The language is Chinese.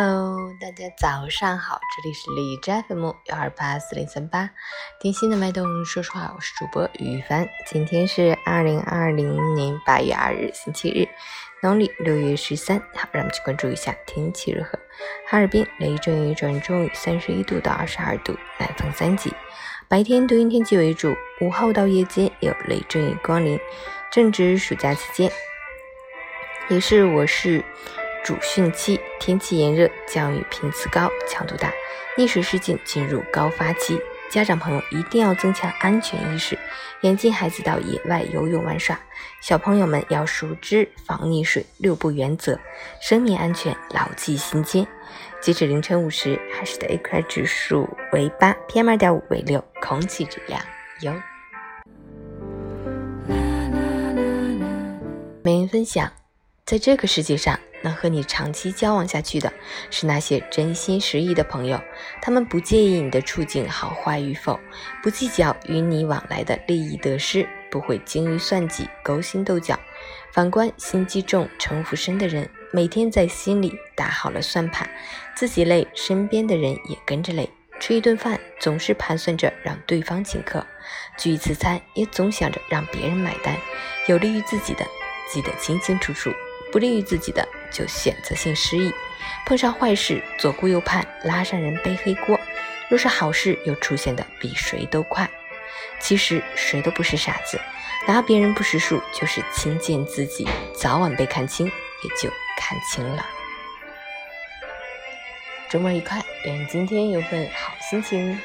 Hello，大家早上好，这里是荔枝 FM 幺二八四零三八，听心的脉动，说实话，我是主播于凡。今天是二零二零年八月二日，星期日，农历六月十三。好，让我们去关注一下天气如何。哈尔滨雷阵雨转中雨，三十一度到二十二度，南风三级。白天多云天气为主，午后到夜间有雷阵雨光临。正值暑假期间，也是我市。主汛期，天气炎热，降雨频次高，强度大，溺水事件进入高发期。家长朋友一定要增强安全意识，严禁孩子到野外游泳玩耍。小朋友们要熟知防溺水六不原则，生命安全牢记心间。截止凌晨五时，海市的 AQI 指数为八，PM 二点五为六，空气质量优。每人分享，在这个世界上。能和你长期交往下去的是那些真心实意的朋友，他们不介意你的处境好坏与否，不计较与你往来的利益得失，不会精于算计、勾心斗角。反观心机重、城府深的人，每天在心里打好了算盘，自己累，身边的人也跟着累。吃一顿饭总是盘算着让对方请客，聚一次餐也总想着让别人买单。有利于自己的，记得清清楚楚。不利于自己的就选择性失忆，碰上坏事左顾右盼，拉上人背黑锅；若是好事又出现的比谁都快。其实谁都不是傻子，拿别人不识数就是轻贱自己，早晚被看清也就看清了。周末愉快，愿今天有份好心情。